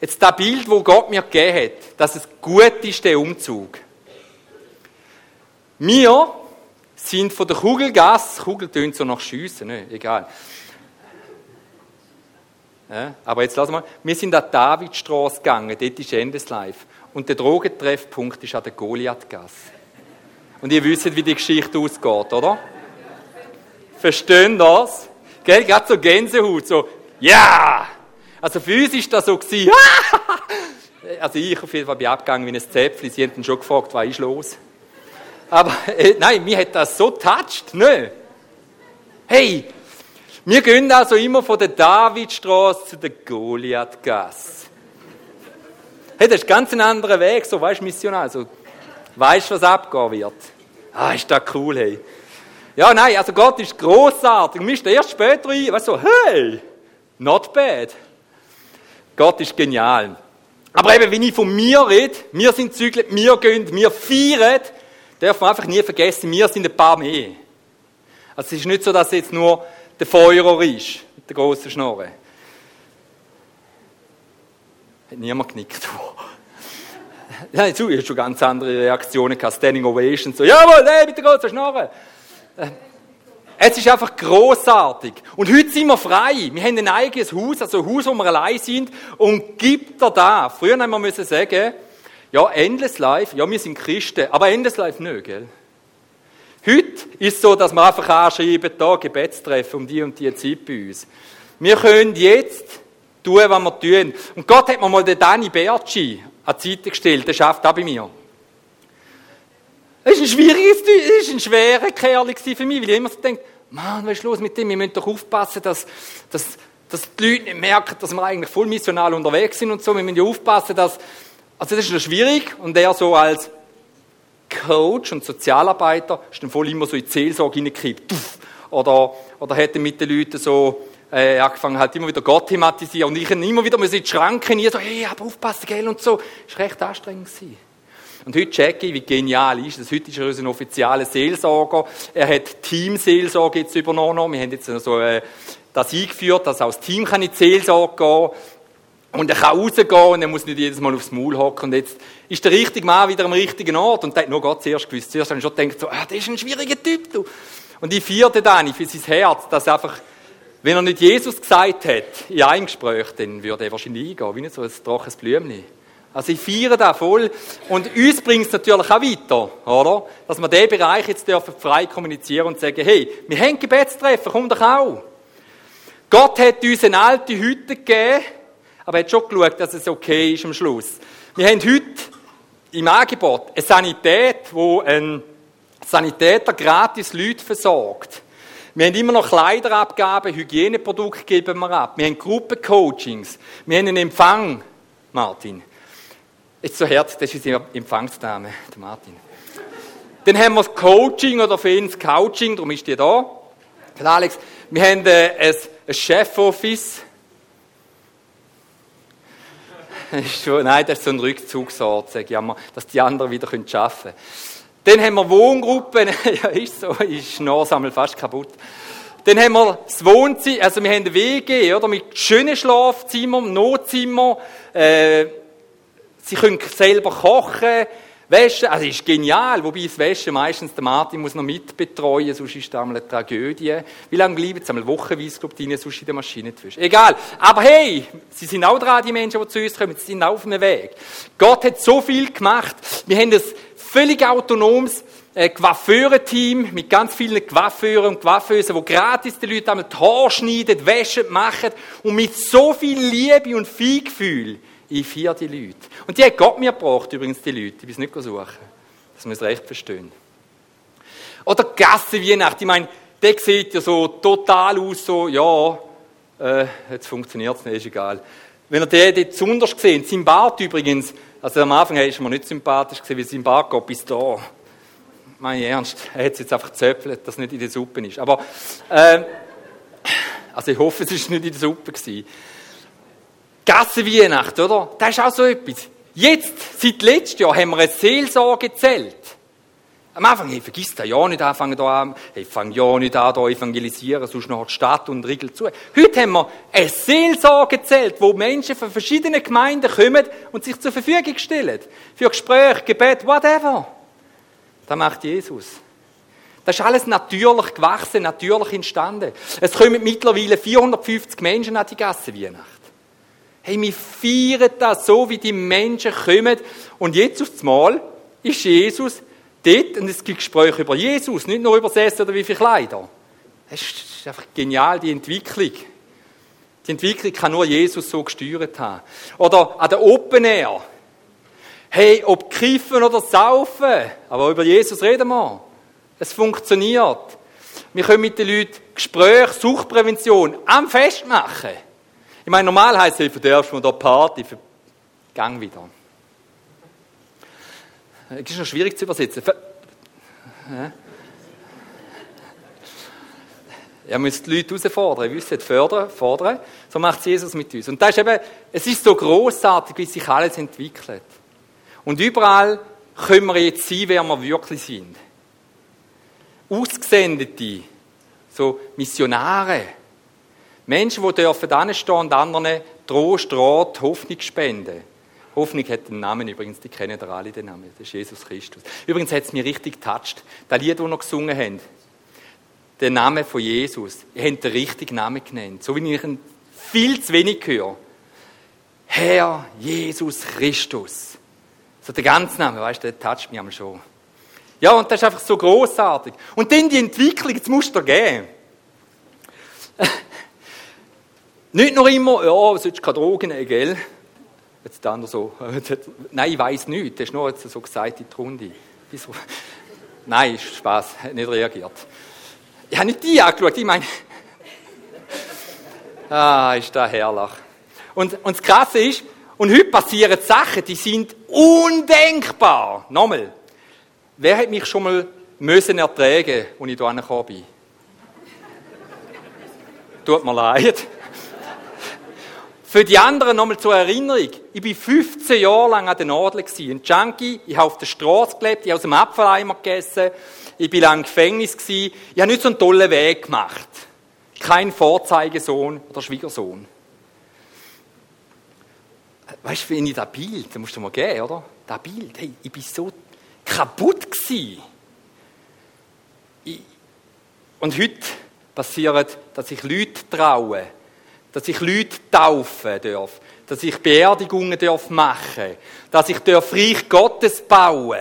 Jetzt das Bild, wo Gott mir gegeben hat, dass es gut ist, der Umzug. Wir sind von der Kugelgasse, Kugel tönt so nach Schiessen, ne? egal. Ja, aber jetzt lass mal, wir sind an die Davidstraße gegangen, dort ist Endeslife. Und der Drogentreffpunkt ist an der Goliathgasse. Und ihr wisst, wie die Geschichte ausgeht, oder? Verstehen das? Gell, gerade so Gänsehaut, so, ja! Also für uns ist das so gewesen, also ich auf jeden Fall bin abgegangen wie ein Zäpfchen, sie haben schon gefragt, was ist los? Aber äh, nein, mir hat das so touched, ne? Hey, wir gehen also immer von der Davidstraße zu der Goliathgasse. Hey, das ist ganz ein anderer Weg, so, weißt du, Missionar, so, weißt du, was abgehen wird? Ah, ist das cool, hey. Ja, nein, also Gott ist großartig. Mir ist erst später ein, weißt du, so, hey, not bad. Gott ist genial. Aber eben, wenn ich von mir rede, wir sind zügelt, wir gehen, wir feiern, darf man einfach nie vergessen, wir sind ein paar mehr. Also es ist nicht so, dass jetzt nur der Feuerer ist, mit der grossen Schnorre. Hat niemand genickt. Ja, jetzt habe schon ganz andere Reaktionen gehabt, Standing Ovation, so, jawohl, hey, mit der großen Schnorre. Äh, es ist einfach großartig. Und heute sind wir frei. Wir haben ein eigenes Haus, also ein Haus, wo wir allein sind. Und gibt er da. Früher haben wir müssen sagen, ja, Endless Life, ja, wir sind Christen, aber Endless Life nicht, gell? Heute ist es so, dass wir einfach anschreiben, da Gebetstreffen um die und die Zeit bei uns. Wir können jetzt tun, was wir tun. Und Gott hat mir mal den Dani Berci an die Seite gestellt, der schafft auch bei mir. Das ist ein schwieriges, das ist ein schwerer Kerl für mich, weil ich immer so denke, Mann, was ist los mit dem? Wir müssen doch aufpassen, dass, dass, dass die Leute nicht merken, dass wir eigentlich voll missional unterwegs sind und so. Wir müssen ja aufpassen, dass, also das ist ja schwierig und er so als Coach und Sozialarbeiter ist dann voll immer so in die Seelsorge hineingekippt. Oder, oder hätte mit den Leuten so äh, angefangen, halt immer wieder Gott thematisieren und ich immer wieder in die Schranken hier so, hey, aber aufpassen, gell, und so. Das war recht anstrengend. Gewesen. Und heute checke ich, wie genial ist das. Heute ist er unser offizieller Seelsorger. Er hat Teamseelsorge jetzt übernommen. Wir haben jetzt so äh, das eingeführt, dass auch das Team kann in die Seelsorge gehen und er kann rausgehen und er muss nicht jedes Mal aufs Maul hocken. Und jetzt ist der richtige Mann wieder am richtigen Ort. Und da hat nur Gott zuerst gewusst. Zuerst habe ich schon gedacht, so, ah, das ist ein schwieriger Typ. Du. Und ich vierte dann für sein Herz, dass einfach, wenn er nicht Jesus gesagt hat, in einem Gespräch, dann würde er wahrscheinlich eingehen, wie nicht so ein trockenes Blümchen. Also ich feiere das voll. Und uns bringt es natürlich auch weiter, oder? Dass wir diesen Bereich jetzt dürfen frei kommunizieren und sagen, hey, wir haben Gebetstreffen, komm doch auch. Gott hat uns eine alte Hütte gegeben, aber er hat schon geschaut, dass es okay ist am Schluss. Wir haben heute im Angebot eine Sanität, wo ein Sanitäter gratis Leute versorgt. Wir haben immer noch Kleiderabgaben, Hygieneprodukte geben wir ab. Wir haben Gruppencoachings. Wir haben einen Empfang, Martin. Jetzt so Herz, das ist die Empfangsdame, der Martin. Dann haben wir das Coaching oder für ihn das Couching, darum ist die da. Alex, wir haben äh, ein Chefoffice. Nein, das ist so ein Rückzugsort, sage ich immer, dass die anderen wieder arbeiten können. Dann haben wir Wohngruppen, ja, ist so, ist Norsammel fast kaputt. Dann haben wir das Wohnzimmer, also wir haben eine WG, oder, mit schönen Schlafzimmern, Notzimmer, äh, sie können selber kochen, Wäsche, also ist genial, wobei das Wäsche meistens der Martin muss noch mitbetreuen, sonst ist das eine Tragödie. Wie lange bleiben sie? Einmal wochenweise, glaube ich, sonst in der Maschine zwischen. Egal. Aber hey, sie sind auch dran, die Menschen, die zu uns kommen, sie sind auf dem Weg. Gott hat so viel gemacht. Wir haben ein völlig autonomes äh, Coiffeurenteam mit ganz vielen Coiffeuren und Coiffeusen, die gratis den Leuten einmal die Haare schneiden, waschen, machen und mit so viel Liebe und Feingefühl in vier die Leute. Und die hat Gott mir gebracht, übrigens, die Leute. Ich will es nicht suchen. Das muss recht verstehen. Oder Gasse Weihnacht. Ich meine, der sieht ja so total aus, so, ja, äh, jetzt funktioniert es nicht, ist egal. Wenn ihr den dort besonders gesehen, sein Bart übrigens, also am Anfang ist mir nicht sympathisch gesehen, weil sein Bart geht bis da. Mein Ernst, er hat es jetzt einfach gezöpfelt, dass es nicht in der Suppe ist. Aber, äh, also ich hoffe, es war nicht in der Suppe gewesen. Gassenweihnacht, oder? Das ist auch so etwas. Jetzt, seit letztem Jahr, haben wir ein Seelsorgezelt. Am Anfang, hey, vergiss das ja nicht anfangen da an, hey, fang ja nicht an, da evangelisieren, sonst noch die Stadt und Riegel zu. Heute haben wir ein Seelsorgezelt, wo Menschen von verschiedenen Gemeinden kommen und sich zur Verfügung stellen. Für Gespräche, Gebet, whatever. Das macht Jesus. Das ist alles natürlich gewachsen, natürlich entstanden. Es kommen mittlerweile 450 Menschen an die Gassenweihnacht. Hey, wir feiern das so, wie die Menschen kommen. Und jetzt aufs Mal ist Jesus dort und es gibt Gespräche über Jesus, nicht nur über das oder wie viele Kleider. Das ist einfach genial, die Entwicklung. Die Entwicklung kann nur Jesus so gesteuert haben. Oder an der Open Air. Hey, ob kiffen oder saufen, aber über Jesus reden wir. Es funktioniert. Wir können mit den Leuten Gespräche, Suchtprävention am Fest machen. Ich meine, normal heißt es, verderbst du da Party, für Gang wieder. Das ist noch schwierig zu übersetzen. Er müsst die Leute herausfordern, wisst, fördern, fordern. So macht Jesus mit uns. Und das ist eben, es ist so großartig, wie sich alles entwickelt. Und überall können wir jetzt sein, wer wir wirklich sind. Ausgesendete, so Missionare, Menschen, die dürfen anstehen und anderen Trost, Rat, Hoffnung spenden. Hoffnung hat den Namen übrigens, die kennen ihr alle den Namen, das ist Jesus Christus. Übrigens hat es mich richtig getatscht, das Lied, das wir gesungen haben. Der Name von Jesus, ihr habt den richtigen Namen genannt, so wie ich ihn viel zu wenig höre. Herr Jesus Christus. So der ganze Name, weißt du, der toucht mich schon. Ja, und das ist einfach so großartig. Und dann die Entwicklung, jetzt musst du geben. Nicht nur immer, ja, sollst keine Drogen nehmen, gell? Jetzt der andere so, nein, ich weiß nicht, das ist nur jetzt so gesagt in die Runde. Wieso? Nein, ist Spaß, hat nicht reagiert. Ich habe nicht die angeschaut, ich meine, ah, ist da herrlich. Und, und das Krasse ist, und heute passieren Sachen, die sind undenkbar. Nochmal, wer hat mich schon mal müssen ertragen, als ich hier angekommen bin? Tut mir leid. Für die anderen nochmal zur Erinnerung. Ich war 15 Jahre lang an der Nadel. Ein Junkie. Ich habe auf der Straße gelebt. Ich habe aus dem Apfeleimer gegessen. Ich war lange im Gefängnis. Ich habe nicht so einen tollen Weg gemacht. Kein Vorzeigesohn oder Schwiegersohn. Weißt du, wenn ich das Bild, das musst du mal geben, oder? Das Bild, hey, ich war so kaputt. Gewesen. Und heute passiert, dass ich Leute traue, dass ich Leute taufen darf, dass ich Beerdigungen darf machen, dass ich darf Reich Gottes bauen.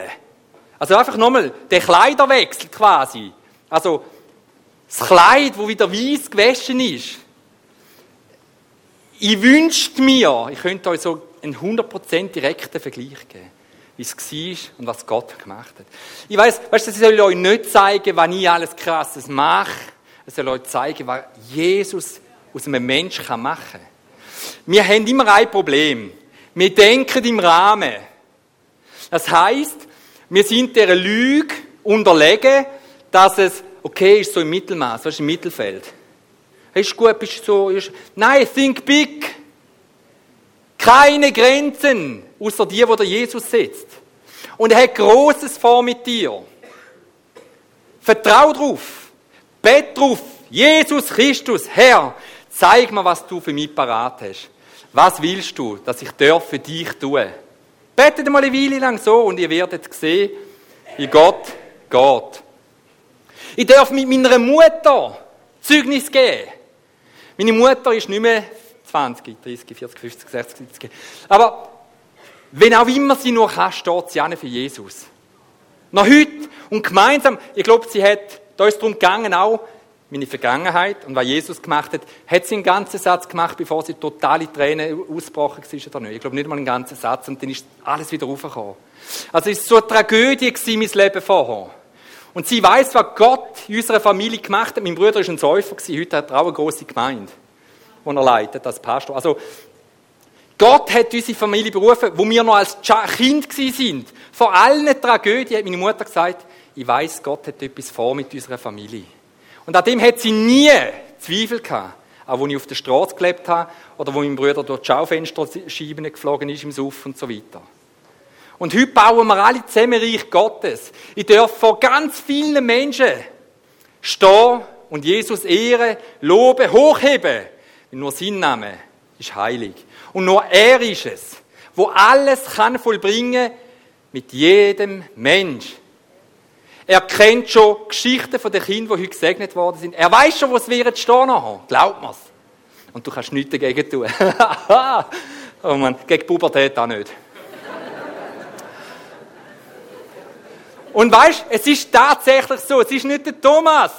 Also einfach nochmal, der Kleiderwechsel quasi. Also, das Kleid, wo wieder weiß gewaschen ist. Ich wünschte mir, ich könnte euch so einen 100% direkten Vergleich geben, wie es war und was Gott gemacht hat. Ich weiß, weißt du, ich soll euch nicht zeigen, was ich alles Krasses mache. Es soll euch zeigen, was Jesus aus einem Menschen machen kann. Wir haben immer ein Problem. Wir denken im Rahmen. Das heißt, wir sind der Lüge unterlegen, dass es okay ist, so im Mittelmaß, was ist im Mittelfeld. Ist gut, bist so. Ist, nein, think big. Keine Grenzen, außer die, wo der Jesus sitzt. Und er hat Großes vor mit dir. Vertrau drauf. Bett drauf. Jesus Christus, Herr, zeig mir, was du für mich parat hast. Was willst du, dass ich für dich tun? Betet mal eine Weile lang so und ihr werdet sehen, wie Gott geht. Ich darf mit meiner Mutter Zeugnis geben. Meine Mutter ist nicht mehr 20, 30, 40, 50, 60, 70. Aber wenn auch immer sie nur kann, steht sie für Jesus. Noch heute und gemeinsam, ich glaube, sie hat, da ist darum gegangen, auch meine Vergangenheit und was Jesus gemacht hat, hat sie einen ganzen Satz gemacht, bevor sie totale Tränen ausgebrochen war oder nicht. Ich glaube nicht mal einen ganzen Satz und dann ist alles wieder raufgekommen. Also es war so eine Tragödie gewesen, mein Leben vorher. Und sie weiß, was Gott in unserer Familie gemacht hat. Mein Bruder war ein Säufer, heute hat er auch eine grosse Gemeinde, die er leitet als Pastor. Also Gott hat unsere Familie berufen, wo wir noch als Kind sind. Vor allen Tragödien hat meine Mutter gesagt, ich weiß, Gott hat etwas vor mit unserer Familie. Und an dem hat sie nie Zweifel gehabt. Auch als ich auf der Straße gelebt habe oder wo mein Bruder durch die Schaufensterscheiben geflogen ist im Suff und so weiter. Und heute bauen wir alle zusammen Reich Gottes. Ich darf vor ganz vielen Menschen stehen und Jesus ehren, loben, hochheben. nur sein Name ist heilig. Und nur er ist es, wo alles kann vollbringen mit jedem Mensch. Er kennt schon Geschichten von den Kindern, die heute gesegnet worden sind. Er weiß schon, wo es wird stehen nachher. Glaubt mir's. Und du kannst nichts dagegen tun. oh Mann, gegen Pubertät auch nicht. Und weißt, es ist tatsächlich so. Es ist nicht der Thomas.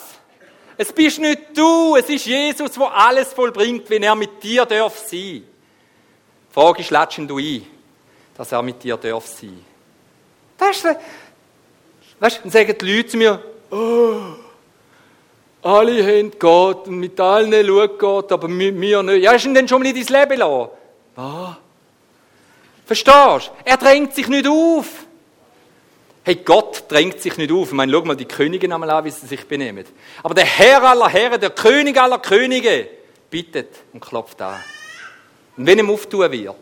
Es bist nicht du. Es ist Jesus, der alles vollbringt, wenn er mit dir darf sein. Die Frage ist, lädst du ein, dass er mit dir darf sein? Das ist, Weißt dann sagen die Leute zu mir, oh, alle haben Gott und mit allen schaut Gott, aber mit mir nicht. Ja, hast du denn schon mal in dein Leben lassen? Was? Verstehst du? Er drängt sich nicht auf. Hey, Gott drängt sich nicht auf. Ich meine, schau mal die Könige einmal an, wie sie sich benehmen. Aber der Herr aller Herren, der König aller Könige, bittet und klopft an. Und wenn ihm auftun wird.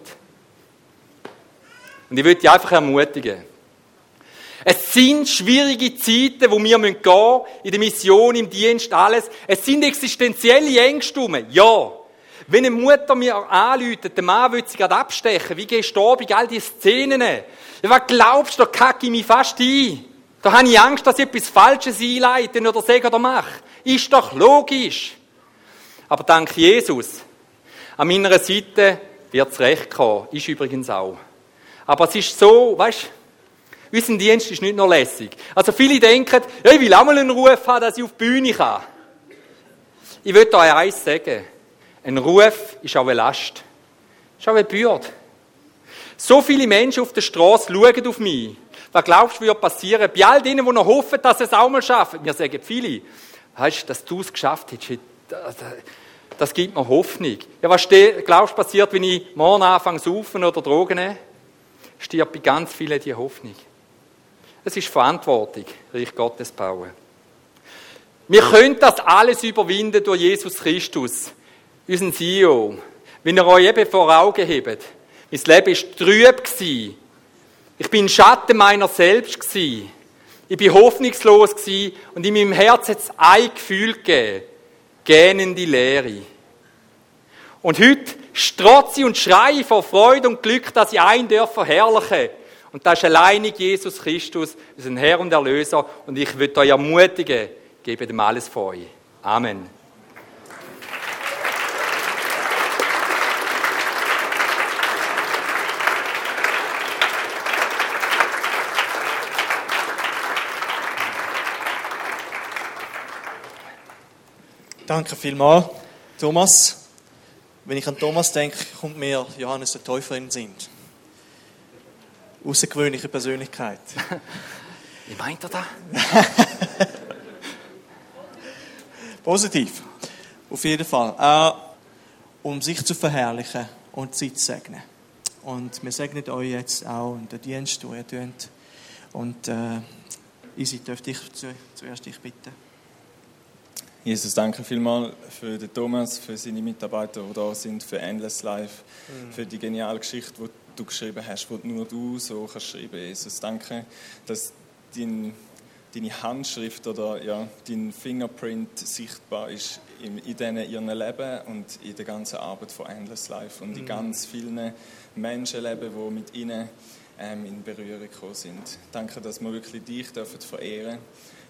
Und ich würde dich einfach ermutigen, es sind schwierige Zeiten, wo wir gehen müssen, in der Mission, im Dienst, alles. Es sind existenzielle Ängste Ja. Wenn eine Mutter mir anläutet, der Mann will sie gerade abstechen, wie gehst du bei all diese Szenen? Ja, was glaubst du, da kacke ich mich fast ein. Da habe ich Angst, dass ich etwas Falsches einleite oder sage oder mache. Ist doch logisch. Aber dank Jesus, an meiner Seite wird es recht kommen. Ist übrigens auch. Aber es ist so, weißt du, unser Dienst ist nicht nur lässig. Also viele denken, ja, ich will auch mal einen Ruf haben, dass ich auf die Bühne kann. Ich will euch eins sagen. Ein Ruf ist auch eine Last. Ist auch eine Bürde. So viele Menschen auf der Straße schauen auf mich. Was glaubst du, wird passieren? Bei all denen, die noch hoffen, dass sie es auch mal schaffen. Mir sagen viele, weißt dass du es geschafft hast, das gibt mir Hoffnung. Ja, was glaubst du passiert, wenn ich morgen anfange zu saufen oder Drogen nehme? Stirbt bei ganz vielen die Hoffnung. Es ist Verantwortung, Reich Gottes bauen. Wir können das alles überwinden durch Jesus Christus, unseren CEO. Wenn ihr euch eben vor Augen hebt, mein Leben war trüb. Ich bin Schatten meiner selbst. Ich bin hoffnungslos und in meinem Herzen hat es ein Gefühl gegeben. Gähnende Leere. Und heute strotze und schreie vor Freude und Glück, dass ich einen verherrlichen darf und das ist alleinig Jesus Christus, unser Herr und Erlöser. Und ich würde euch ermutigen, gebt ihm alles vor euch. Amen. Danke vielmals, Thomas. Wenn ich an Thomas denke, kommt mir Johannes der Täufer in den Sinn außergewöhnliche Persönlichkeit. Wie meint er da? Positiv. Auf jeden Fall. Äh, um sich zu verherrlichen und sie zu segnen. Und wir segnen euch jetzt auch in den Dienst, den ihr tut. Und äh, Isi, dürfte ich zu, zuerst dich bitten. Jesus, danke vielmals für den Thomas, für seine Mitarbeiter, die da sind, für Endless Life, für die geniale Geschichte, die du geschrieben hast, die nur du so kannst schreiben. Jesus, danke, dass dein, deine Handschrift oder ja, dein Fingerprint sichtbar ist in, in denen ihrem Leben und in der ganzen Arbeit von Endless Life und in ganz vielen Menschenleben, die mit ihnen ähm, in Berührung gekommen sind. Danke, dass wir wirklich dich dürfen verehren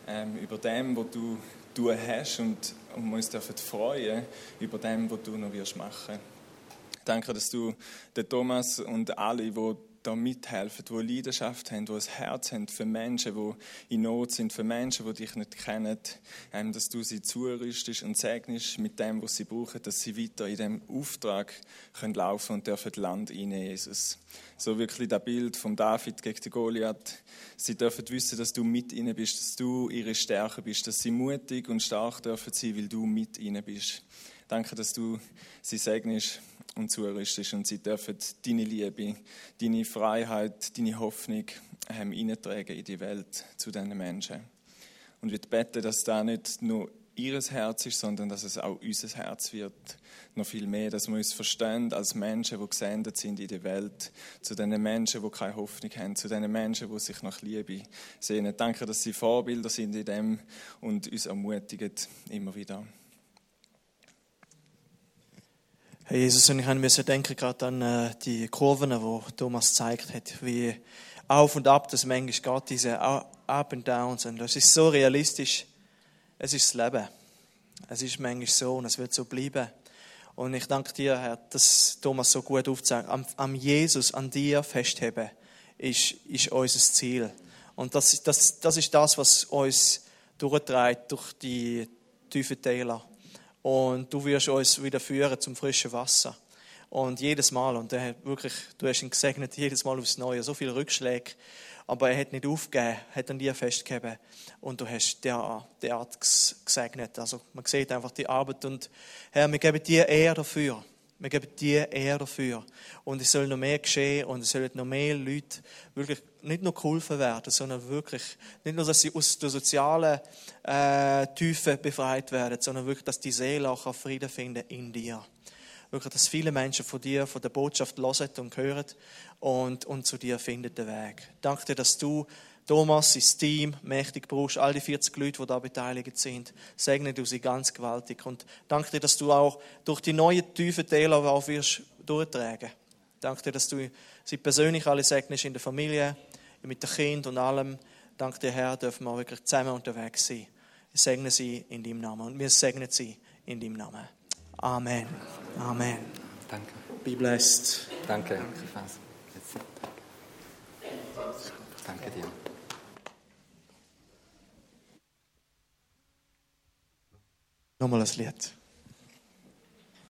ähm, über dem, was du du hast und, und wir uns dürfen freuen über dem, was du noch wirst machen. Danke, dass du den Thomas und alle, die da mithelfen, die Leidenschaft haben, die ein Herz haben für Menschen, die in Not sind, für Menschen, die dich nicht kennen, ähm, dass du sie zurüstest und segnest mit dem, was sie brauchen, dass sie weiter in diesem Auftrag können laufen und dürfen Land einnehmen, Jesus. So wirklich das Bild von David gegen die Goliath. Sie dürfen wissen, dass du mit ihnen bist, dass du ihre Stärke bist, dass sie mutig und stark dürfen sein, weil du mit ihnen bist. Danke, dass du sie segnest und zurüstest und sie dürfen deine Liebe, deine Freiheit, deine Hoffnung ähm, in die Welt zu diesen Menschen. Und wir beten, dass da nicht nur ihres Herz ist, sondern dass es auch unser Herz wird. Noch viel mehr, dass wir uns verstehen als Menschen, die gesendet sind in die Welt, zu den Menschen, die keine Hoffnung haben, zu den Menschen, die sich nach Liebe sehnen. Danke, dass sie Vorbilder sind in dem und uns ermutigen immer wieder. Herr Jesus, und ich musste denken gerade an äh, die Kurven, die Thomas gezeigt hat, wie auf und ab das manchmal geht, diese Up and Downs. Und das ist so realistisch. Es ist das Leben. Es ist manchmal so und es wird so bleiben. Und ich danke dir, Herr, dass Thomas so gut aufzeigt. Am, am Jesus, an dir festheben, ist, ist unser Ziel. Und das, das, das ist das, was uns durchtreibt durch die tiefen Täler und du wirst uns wieder führen zum frischen Wasser. Und jedes Mal, und er hat wirklich, du hast ihn gesegnet, jedes Mal aufs Neue, so viele Rückschläge, aber er hat nicht aufgegeben, hat an dir festgegeben und du hast der, derart gesegnet. Also man sieht einfach die Arbeit und Herr, wir geben dir Ehre dafür. Wir geben dir Ehre dafür. Und es soll noch mehr geschehen und es sollen noch mehr Leute wirklich nicht nur geholfen werden, sondern wirklich, nicht nur, dass sie aus der sozialen äh, Tiefe befreit werden, sondern wirklich, dass die Seele auch Frieden finden in dir. Wirklich, dass viele Menschen von dir, von der Botschaft hören und hören und, und zu dir finden den Weg. Danke dir, dass du Thomas, sein Team, mächtig brauchst, all die 40 Leute, die da beteiligt sind. Segne du sie ganz gewaltig. Und danke dir, dass du auch durch die neuen tiefen Täler auch wirst durchtragen. Danke dir, dass du sie persönlich alle segnest in der Familie, mit den Kindern und allem. Danke dir, Herr, dürfen wir wirklich zusammen unterwegs sein. Wir segnen sie in deinem Namen und wir segnen sie in deinem Namen. Amen. Amen. Danke. Be blessed. Danke. Danke dir. Nochmal ein Lied.